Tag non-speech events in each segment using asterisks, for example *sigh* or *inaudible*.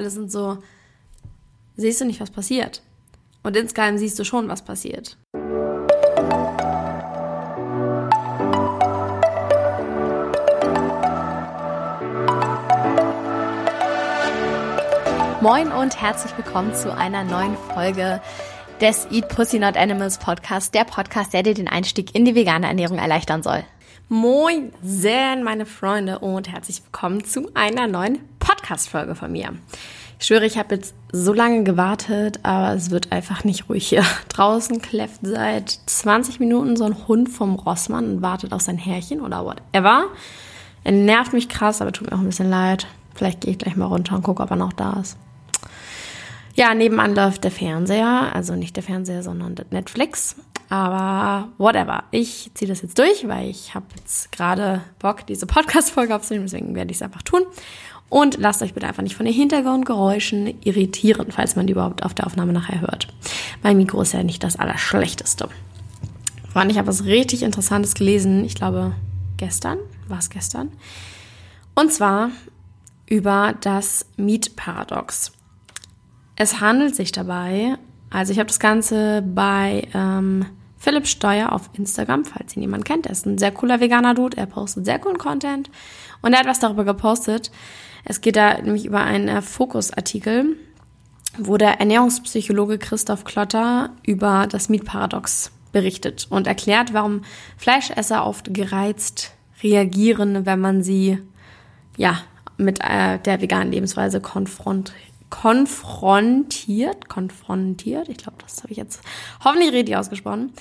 alle sind so, siehst du nicht, was passiert? Und insgeheim siehst du schon, was passiert. Moin und herzlich willkommen zu einer neuen Folge des Eat Pussy Not Animals Podcast, der Podcast, der dir den Einstieg in die vegane Ernährung erleichtern soll. Moin, sehr meine Freunde und herzlich willkommen zu einer neuen Podcast-Folge von mir. Ich schwöre, ich habe jetzt so lange gewartet, aber es wird einfach nicht ruhig hier. *laughs* Draußen kläfft seit 20 Minuten so ein Hund vom Rossmann und wartet auf sein Härchen oder whatever. Er nervt mich krass, aber tut mir auch ein bisschen leid. Vielleicht gehe ich gleich mal runter und gucke, ob er noch da ist. Ja, nebenan läuft der Fernseher, also nicht der Fernseher, sondern Netflix. Aber whatever. Ich ziehe das jetzt durch, weil ich habe jetzt gerade Bock, diese Podcast-Folge aufzunehmen, deswegen werde ich es einfach tun. Und lasst euch bitte einfach nicht von den Hintergrundgeräuschen irritieren, falls man die überhaupt auf der Aufnahme nachher hört. Mein Mikro ist ja nicht das Allerschlechteste. Wann ich habe was richtig Interessantes gelesen, ich glaube gestern, war es gestern. Und zwar über das Mietparadox. Es handelt sich dabei, also ich habe das Ganze bei ähm, Philipp Steuer auf Instagram, falls ihn jemand kennt. Er ist ein sehr cooler veganer Dude, er postet sehr coolen Content und er hat was darüber gepostet, es geht da nämlich über einen äh, Fokus-Artikel, wo der Ernährungspsychologe Christoph Klotter über das Mietparadox berichtet und erklärt, warum Fleischesser oft gereizt reagieren, wenn man sie ja mit äh, der veganen Lebensweise konfront konfrontiert, konfrontiert, ich glaube, das habe ich jetzt hoffentlich richtig ausgesprochen.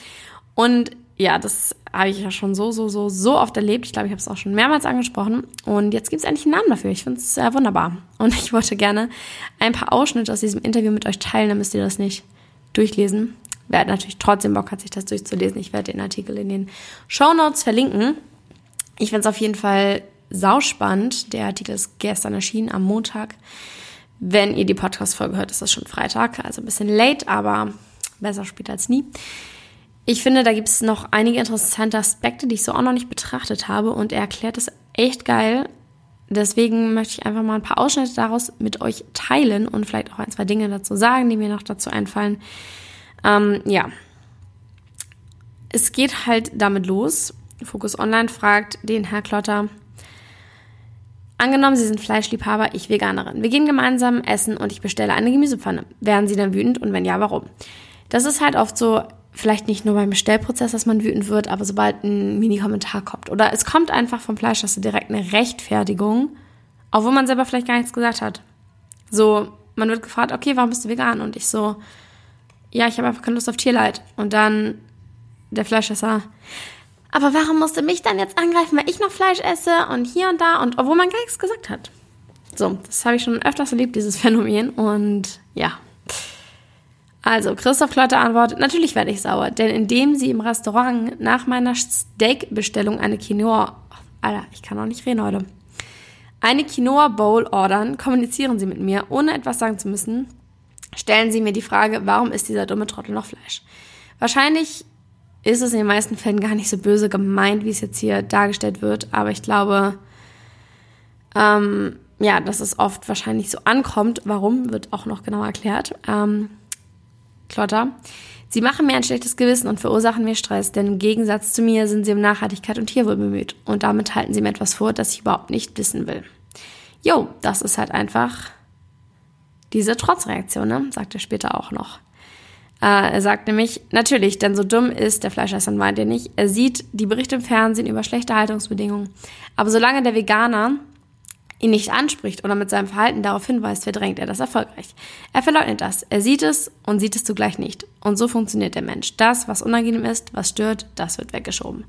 Und ja, das habe ich ja schon so, so, so, so oft erlebt. Ich glaube, ich habe es auch schon mehrmals angesprochen. Und jetzt gibt es endlich einen Namen dafür. Ich finde es sehr wunderbar. Und ich wollte gerne ein paar Ausschnitte aus diesem Interview mit euch teilen, dann müsst ihr das nicht durchlesen. Wer natürlich trotzdem Bock hat, sich das durchzulesen, ich werde den Artikel in den Show Notes verlinken. Ich finde es auf jeden Fall sauspannend. Der Artikel ist gestern erschienen, am Montag. Wenn ihr die Podcast-Folge hört, ist das schon Freitag. Also ein bisschen late, aber besser spät als nie. Ich finde, da gibt es noch einige interessante Aspekte, die ich so auch noch nicht betrachtet habe und er erklärt es echt geil. Deswegen möchte ich einfach mal ein paar Ausschnitte daraus mit euch teilen und vielleicht auch ein, zwei Dinge dazu sagen, die mir noch dazu einfallen. Ähm, ja. Es geht halt damit los. Focus Online fragt den Herr Klotter, Angenommen, Sie sind Fleischliebhaber, ich Veganerin. Wir gehen gemeinsam essen und ich bestelle eine Gemüsepfanne. Werden Sie dann wütend und wenn ja, warum? Das ist halt oft so, vielleicht nicht nur beim Bestellprozess, dass man wütend wird, aber sobald ein Mini-Kommentar kommt. Oder es kommt einfach vom Fleisch, dass du direkt eine Rechtfertigung, obwohl man selber vielleicht gar nichts gesagt hat. So, man wird gefragt, okay, warum bist du vegan? Und ich so, ja, ich habe einfach keine Lust auf Tierleid. Und dann der Fleischesser, aber warum musst du mich dann jetzt angreifen, weil ich noch Fleisch esse und hier und da und obwohl man gar nichts gesagt hat? So, das habe ich schon öfters erlebt, dieses *laughs* Phänomen. Und ja, also, Christoph Klotter antwortet, natürlich werde ich sauer, denn indem sie im Restaurant nach meiner Steak-Bestellung eine Quinoa, Alter, ich kann auch nicht reden heute, eine Quinoa Bowl ordern, kommunizieren sie mit mir, ohne etwas sagen zu müssen, stellen sie mir die Frage, warum ist dieser dumme Trottel noch Fleisch? Wahrscheinlich ist es in den meisten Fällen gar nicht so böse gemeint, wie es jetzt hier dargestellt wird, aber ich glaube, ähm, ja, dass es oft wahrscheinlich so ankommt. Warum, wird auch noch genauer erklärt. Ähm, Klotter. Sie machen mir ein schlechtes Gewissen und verursachen mir Stress, denn im Gegensatz zu mir sind sie um Nachhaltigkeit und Tierwohl bemüht. Und damit halten sie mir etwas vor, das ich überhaupt nicht wissen will. Jo, das ist halt einfach diese Trotzreaktion, ne? sagt er später auch noch. Äh, er sagt nämlich, natürlich, denn so dumm ist der Fleischesser, meint er nicht. Er sieht die Berichte im Fernsehen über schlechte Haltungsbedingungen. Aber solange der Veganer ihn nicht anspricht oder mit seinem Verhalten darauf hinweist, verdrängt er das erfolgreich. Er verleugnet das. Er sieht es und sieht es zugleich nicht. Und so funktioniert der Mensch. Das, was unangenehm ist, was stört, das wird weggeschoben.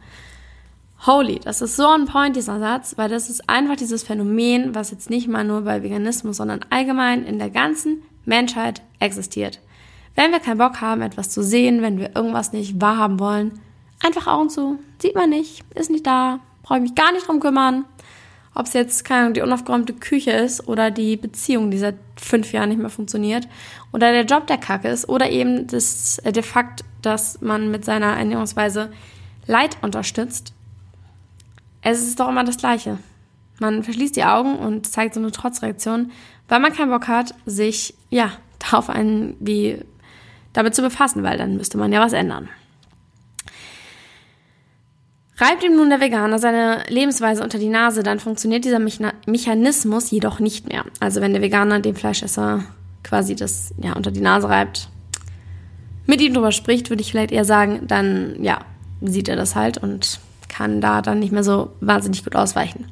Holy, das ist so on point, dieser Satz, weil das ist einfach dieses Phänomen, was jetzt nicht mal nur bei Veganismus, sondern allgemein in der ganzen Menschheit existiert. Wenn wir keinen Bock haben, etwas zu sehen, wenn wir irgendwas nicht wahrhaben wollen, einfach Augen zu. Sieht man nicht, ist nicht da, brauche ich mich gar nicht drum kümmern. Ob es jetzt, keine Ahnung, die unaufgeräumte Küche ist oder die Beziehung, die seit fünf Jahren nicht mehr funktioniert oder der Job, der kacke ist oder eben das, äh, der Fakt, dass man mit seiner Ernährungsweise Leid unterstützt. Es ist doch immer das Gleiche. Man verschließt die Augen und zeigt so eine Trotzreaktion, weil man keinen Bock hat, sich, ja, *laughs* darauf einen, wie, damit zu befassen, weil dann müsste man ja was ändern. Reibt ihm nun der Veganer seine Lebensweise unter die Nase, dann funktioniert dieser Mechanismus jedoch nicht mehr. Also wenn der Veganer dem Fleischesser quasi das ja, unter die Nase reibt, mit ihm drüber spricht, würde ich vielleicht eher sagen, dann ja, sieht er das halt und kann da dann nicht mehr so wahnsinnig gut ausweichen.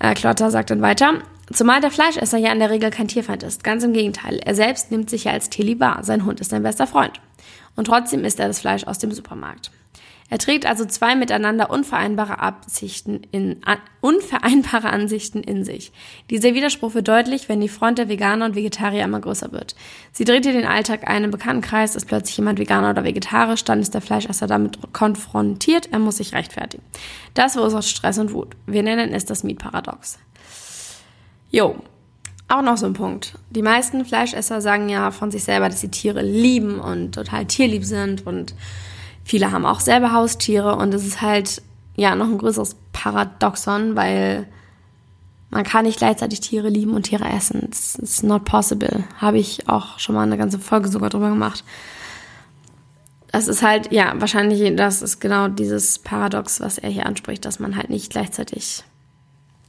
Äh, Klotter sagt dann weiter, zumal der Fleischesser ja in der Regel kein Tierfeind ist. Ganz im Gegenteil, er selbst nimmt sich ja als Tier wahr. Sein Hund ist sein bester Freund. Und trotzdem isst er das Fleisch aus dem Supermarkt. Er trägt also zwei miteinander unvereinbare Absichten in, unvereinbare Ansichten in sich. Dieser Widerspruch wird deutlich, wenn die Front der Veganer und Vegetarier immer größer wird. Sie dreht ihr den Alltag ein im Bekanntenkreis, ist plötzlich jemand Veganer oder vegetarisch, dann ist der Fleischesser damit konfrontiert, er muss sich rechtfertigen. Das verursacht Stress und Wut. Wir nennen es das Mietparadox. Jo, auch noch so ein Punkt. Die meisten Fleischesser sagen ja von sich selber, dass sie Tiere lieben und total tierlieb sind und Viele haben auch selber Haustiere und es ist halt ja noch ein größeres Paradoxon, weil man kann nicht gleichzeitig Tiere lieben und Tiere essen. It's, not possible. Habe ich auch schon mal eine ganze Folge sogar drüber gemacht. Das ist halt, ja, wahrscheinlich, das ist genau dieses Paradox, was er hier anspricht, dass man halt nicht gleichzeitig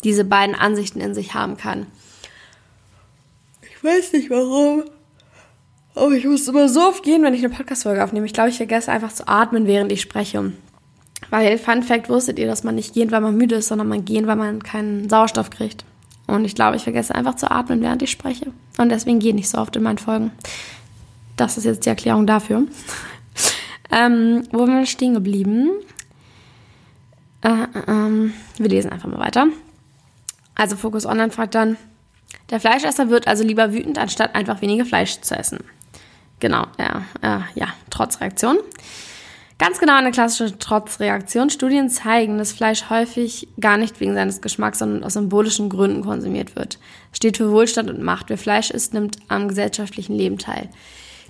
diese beiden Ansichten in sich haben kann. Ich weiß nicht warum. Oh, ich muss immer so oft gehen, wenn ich eine Podcast-Folge aufnehme. Ich glaube, ich vergesse einfach zu atmen, während ich spreche. Weil, Fun Fact, wusstet ihr, dass man nicht gehen, weil man müde ist, sondern man gehen, weil man keinen Sauerstoff kriegt. Und ich glaube, ich vergesse einfach zu atmen, während ich spreche. Und deswegen gehe ich nicht so oft in meinen Folgen. Das ist jetzt die Erklärung dafür. *laughs* ähm, wo sind wir stehen geblieben? Äh, äh, ähm, wir lesen einfach mal weiter. Also Focus Online fragt dann, der Fleischesser wird also lieber wütend, anstatt einfach weniger Fleisch zu essen. Genau, ja, äh, ja, Trotzreaktion. Ganz genau eine klassische Trotzreaktion. Studien zeigen, dass Fleisch häufig gar nicht wegen seines Geschmacks, sondern aus symbolischen Gründen konsumiert wird. Steht für Wohlstand und Macht. Wer Fleisch isst, nimmt am gesellschaftlichen Leben teil.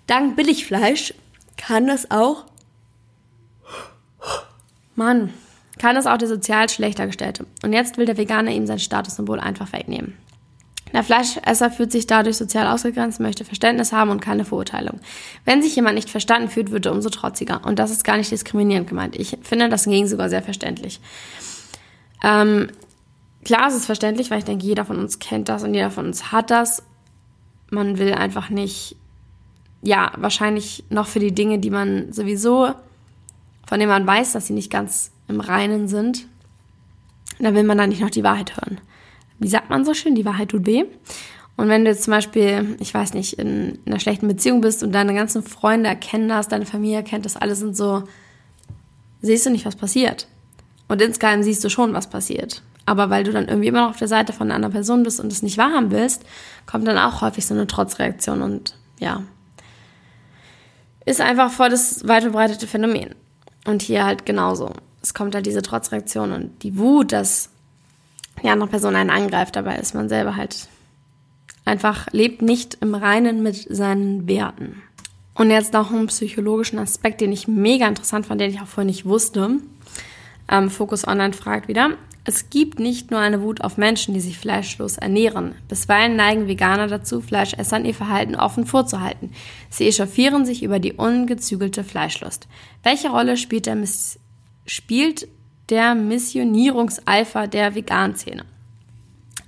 Dank Billigfleisch kann das auch, Mann, kann das auch der sozial schlechter gestellte. Und jetzt will der Veganer ihm sein Statussymbol einfach wegnehmen. Der Fleischesser fühlt sich dadurch sozial ausgegrenzt, möchte Verständnis haben und keine Verurteilung. Wenn sich jemand nicht verstanden fühlt, wird er umso trotziger. Und das ist gar nicht diskriminierend gemeint. Ich finde das hingegen sogar sehr verständlich. Ähm, klar ist es verständlich, weil ich denke, jeder von uns kennt das und jeder von uns hat das. Man will einfach nicht, ja, wahrscheinlich noch für die Dinge, die man sowieso, von denen man weiß, dass sie nicht ganz im Reinen sind, da will man dann nicht noch die Wahrheit hören wie sagt man so schön, die Wahrheit tut weh. Und wenn du jetzt zum Beispiel, ich weiß nicht, in einer schlechten Beziehung bist und deine ganzen Freunde erkennen das, deine Familie erkennt das, alle sind so, siehst du nicht, was passiert. Und insgeheim siehst du schon, was passiert. Aber weil du dann irgendwie immer noch auf der Seite von einer anderen Person bist und es nicht wahrhaben willst, kommt dann auch häufig so eine Trotzreaktion und ja, ist einfach voll das weit verbreitete Phänomen. Und hier halt genauso. Es kommt halt diese Trotzreaktion und die Wut, dass die andere Person einen angreift. Dabei ist man selber halt einfach, lebt nicht im Reinen mit seinen Werten. Und jetzt noch einen psychologischen Aspekt, den ich mega interessant fand, den ich auch vorher nicht wusste. Ähm, Focus Online fragt wieder. Es gibt nicht nur eine Wut auf Menschen, die sich fleischlos ernähren. Bisweilen neigen Veganer dazu, Fleischessern ihr Verhalten offen vorzuhalten. Sie echauffieren sich über die ungezügelte Fleischlust. Welche Rolle spielt der, Miss spielt der Missionierungseifer der Vegan-Szene.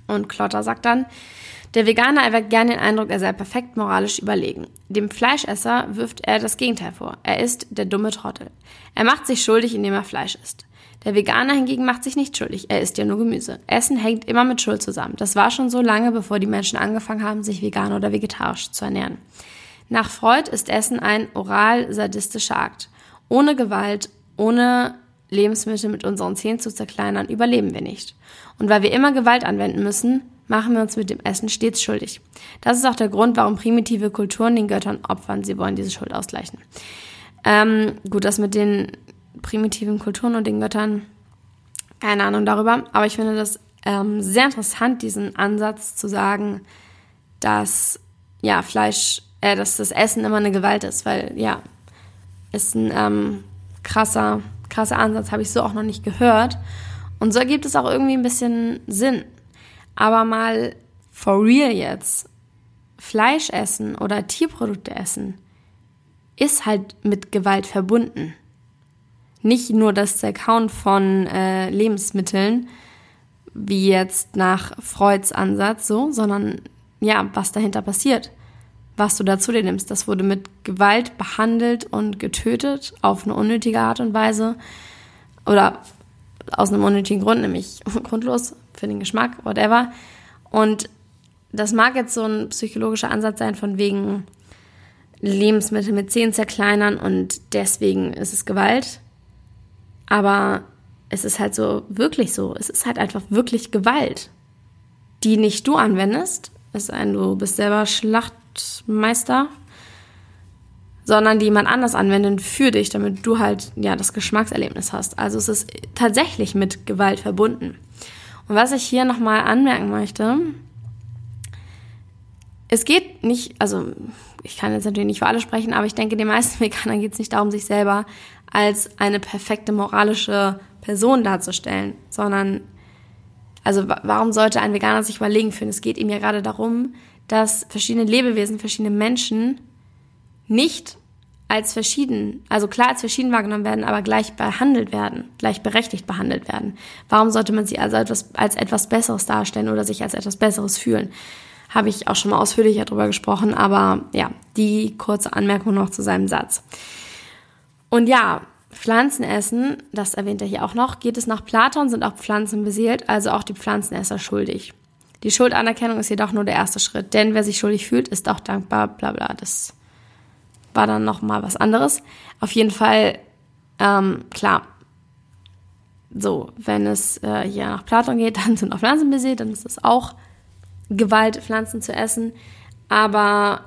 Und Klotter sagt dann, der Veganer erweckt gerne den Eindruck, er sei perfekt moralisch überlegen. Dem Fleischesser wirft er das Gegenteil vor. Er ist der dumme Trottel. Er macht sich schuldig, indem er Fleisch isst. Der Veganer hingegen macht sich nicht schuldig. Er isst ja nur Gemüse. Essen hängt immer mit Schuld zusammen. Das war schon so lange, bevor die Menschen angefangen haben, sich vegan oder vegetarisch zu ernähren. Nach Freud ist Essen ein oral-sadistischer Akt. Ohne Gewalt, ohne Lebensmittel mit unseren Zähnen zu zerkleinern, überleben wir nicht. Und weil wir immer Gewalt anwenden müssen, machen wir uns mit dem Essen stets schuldig. Das ist auch der Grund, warum primitive Kulturen den Göttern opfern. Sie wollen diese Schuld ausgleichen. Ähm, gut, das mit den primitiven Kulturen und den Göttern, keine Ahnung darüber, aber ich finde das ähm, sehr interessant, diesen Ansatz zu sagen, dass ja Fleisch, äh, dass das Essen immer eine Gewalt ist, weil ja, ist ein ähm, krasser krasser Ansatz, habe ich so auch noch nicht gehört. Und so ergibt es auch irgendwie ein bisschen Sinn. Aber mal for real jetzt, Fleisch essen oder Tierprodukte essen, ist halt mit Gewalt verbunden. Nicht nur das Zerkauen von äh, Lebensmitteln, wie jetzt nach Freuds Ansatz so, sondern ja, was dahinter passiert, was du dazu dir nimmst. Das wurde mit Gewalt behandelt und getötet auf eine unnötige Art und Weise oder aus einem unnötigen Grund, nämlich *laughs* grundlos für den Geschmack, whatever. Und das mag jetzt so ein psychologischer Ansatz sein von wegen Lebensmittel mit Zehen zerkleinern und deswegen ist es Gewalt. Aber es ist halt so wirklich so. Es ist halt einfach wirklich Gewalt, die nicht du anwendest. Es sei denn, du bist selber Schlachtmeister, sondern die jemand anders anwendet für dich, damit du halt ja das Geschmackserlebnis hast. Also es ist tatsächlich mit Gewalt verbunden. Und was ich hier nochmal anmerken möchte, es geht nicht, also ich kann jetzt natürlich nicht für alle sprechen, aber ich denke, den meisten *laughs* Veganern geht es nicht darum, sich selber als eine perfekte moralische Person darzustellen, sondern also warum sollte ein Veganer sich überlegen fühlen? Es geht ihm ja gerade darum, dass verschiedene Lebewesen, verschiedene Menschen nicht als verschieden, also klar als verschieden wahrgenommen werden, aber gleich behandelt werden, gleichberechtigt behandelt werden. Warum sollte man sie also etwas, als etwas Besseres darstellen oder sich als etwas Besseres fühlen? habe ich auch schon mal ausführlicher darüber gesprochen, aber ja, die kurze Anmerkung noch zu seinem Satz. Und ja, Pflanzen essen, das erwähnt er hier auch noch, geht es nach Platon, sind auch Pflanzen beseelt, also auch die Pflanzenesser schuldig. Die Schuldanerkennung ist jedoch nur der erste Schritt, denn wer sich schuldig fühlt, ist auch dankbar, bla bla. Das war dann nochmal was anderes. Auf jeden Fall, ähm, klar, so, wenn es äh, hier nach Platon geht, *laughs* dann sind auch Pflanzen beseelt, dann ist es auch Gewalt, Pflanzen zu essen. Aber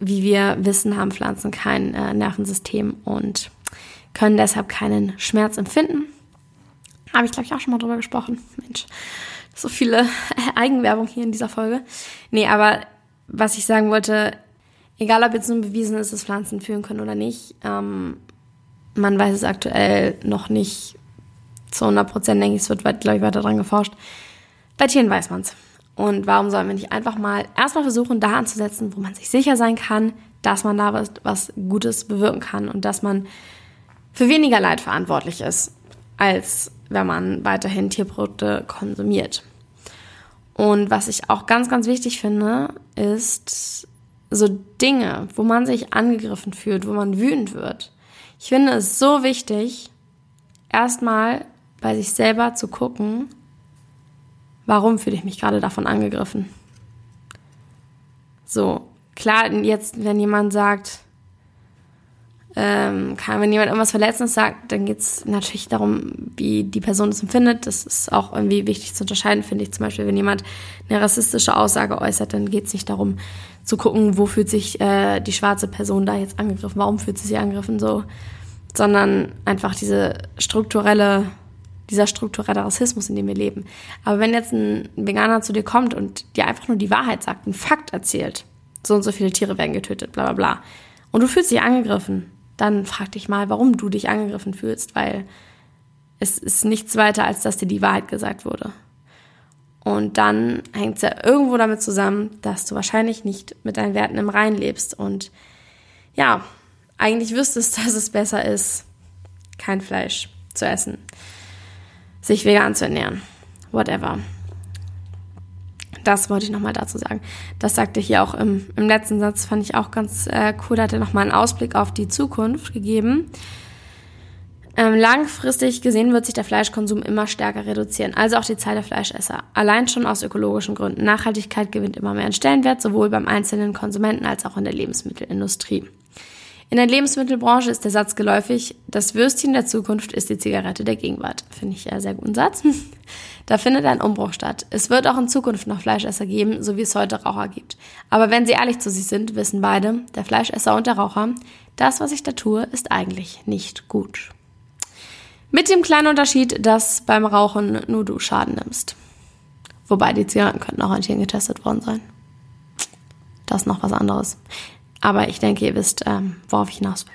wie wir wissen, haben Pflanzen kein äh, Nervensystem und können deshalb keinen Schmerz empfinden. Habe ich, glaube ich, auch schon mal drüber gesprochen. Mensch, so viele *laughs* Eigenwerbung hier in dieser Folge. Nee, aber was ich sagen wollte, egal ob jetzt nun bewiesen ist, dass Pflanzen fühlen können oder nicht, ähm, man weiß es aktuell noch nicht zu 100 Prozent, denke ich, es wird, glaube ich, weiter dran geforscht. Bei Tieren weiß man's. Und warum sollen wir nicht einfach mal erstmal versuchen, da anzusetzen, wo man sich sicher sein kann, dass man da was, was Gutes bewirken kann und dass man für weniger Leid verantwortlich ist, als wenn man weiterhin Tierprodukte konsumiert. Und was ich auch ganz, ganz wichtig finde, ist so Dinge, wo man sich angegriffen fühlt, wo man wütend wird. Ich finde es so wichtig, erstmal bei sich selber zu gucken, Warum fühle ich mich gerade davon angegriffen? So, klar, jetzt, wenn jemand sagt, ähm, wenn jemand irgendwas Verletzendes sagt, dann geht es natürlich darum, wie die Person es empfindet. Das ist auch irgendwie wichtig zu unterscheiden, finde ich. Zum Beispiel, wenn jemand eine rassistische Aussage äußert, dann geht es nicht darum zu gucken, wo fühlt sich äh, die schwarze Person da jetzt angegriffen, warum fühlt sie sich angegriffen, so, sondern einfach diese strukturelle dieser strukturelle Rassismus, in dem wir leben. Aber wenn jetzt ein Veganer zu dir kommt und dir einfach nur die Wahrheit sagt, einen Fakt erzählt, so und so viele Tiere werden getötet, bla bla bla, und du fühlst dich angegriffen, dann frag dich mal, warum du dich angegriffen fühlst, weil es ist nichts weiter, als dass dir die Wahrheit gesagt wurde. Und dann hängt es ja irgendwo damit zusammen, dass du wahrscheinlich nicht mit deinen Werten im Rein lebst und ja, eigentlich wüsstest, *laughs* dass es besser ist, kein Fleisch zu essen sich vegan zu ernähren. Whatever. Das wollte ich nochmal dazu sagen. Das sagte hier auch im, im letzten Satz, fand ich auch ganz äh, cool. Da hat er nochmal einen Ausblick auf die Zukunft gegeben. Ähm, langfristig gesehen wird sich der Fleischkonsum immer stärker reduzieren, also auch die Zahl der Fleischesser. Allein schon aus ökologischen Gründen. Nachhaltigkeit gewinnt immer mehr an Stellenwert, sowohl beim einzelnen Konsumenten als auch in der Lebensmittelindustrie. In der Lebensmittelbranche ist der Satz geläufig, das Würstchen der Zukunft ist die Zigarette der Gegenwart. Finde ich ja sehr guten Satz. *laughs* Da findet ein Umbruch statt. Es wird auch in Zukunft noch Fleischesser geben, so wie es heute Raucher gibt. Aber wenn sie ehrlich zu sich sind, wissen beide, der Fleischesser und der Raucher, das, was ich da tue, ist eigentlich nicht gut. Mit dem kleinen Unterschied, dass beim Rauchen nur du Schaden nimmst. Wobei die Zigaretten könnten auch an Tieren getestet worden sein. Das ist noch was anderes. Aber ich denke, ihr wisst, ähm, worauf ich hinaus will.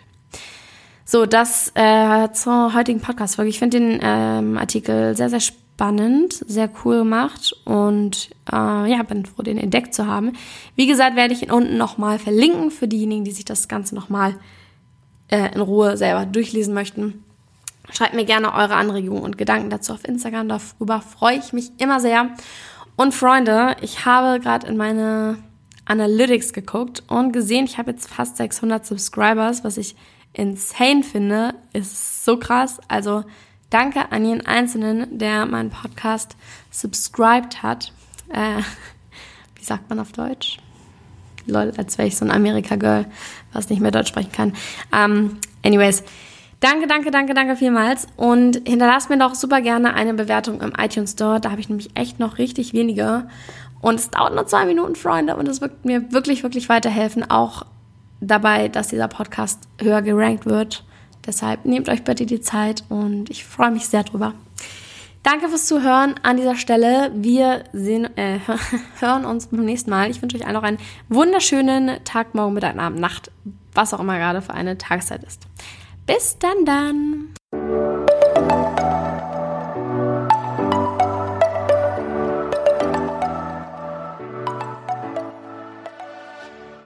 So, das äh, zur heutigen Podcast-Folge. Ich finde den ähm, Artikel sehr, sehr spannend, sehr cool gemacht und äh, ja, bin froh, den entdeckt zu haben. Wie gesagt, werde ich ihn unten nochmal verlinken für diejenigen, die sich das Ganze nochmal äh, in Ruhe selber durchlesen möchten. Schreibt mir gerne eure Anregungen und Gedanken dazu auf Instagram. Darüber freue ich mich immer sehr. Und Freunde, ich habe gerade in meine Analytics geguckt und gesehen, ich habe jetzt fast 600 Subscribers, was ich insane finde, ist so krass. Also danke an jeden Einzelnen, der meinen Podcast subscribed hat. Äh, *laughs* wie sagt man auf Deutsch? Lol, als wäre ich so ein Amerika-Girl, was nicht mehr Deutsch sprechen kann. Um, ähm, anyways, danke, danke, danke, danke vielmals. Und hinterlasst mir doch super gerne eine Bewertung im iTunes Store. Da habe ich nämlich echt noch richtig wenige. Und es dauert nur zwei Minuten, Freunde. Und es wird mir wirklich, wirklich weiterhelfen. Auch dabei, dass dieser Podcast höher gerankt wird. Deshalb nehmt euch bitte die Zeit und ich freue mich sehr drüber. Danke fürs Zuhören an dieser Stelle. Wir sehen, äh, *laughs* hören uns beim nächsten Mal. Ich wünsche euch allen noch einen wunderschönen Tag, Morgen, Mittag, Abend, Nacht, was auch immer gerade für eine Tageszeit ist. Bis dann dann.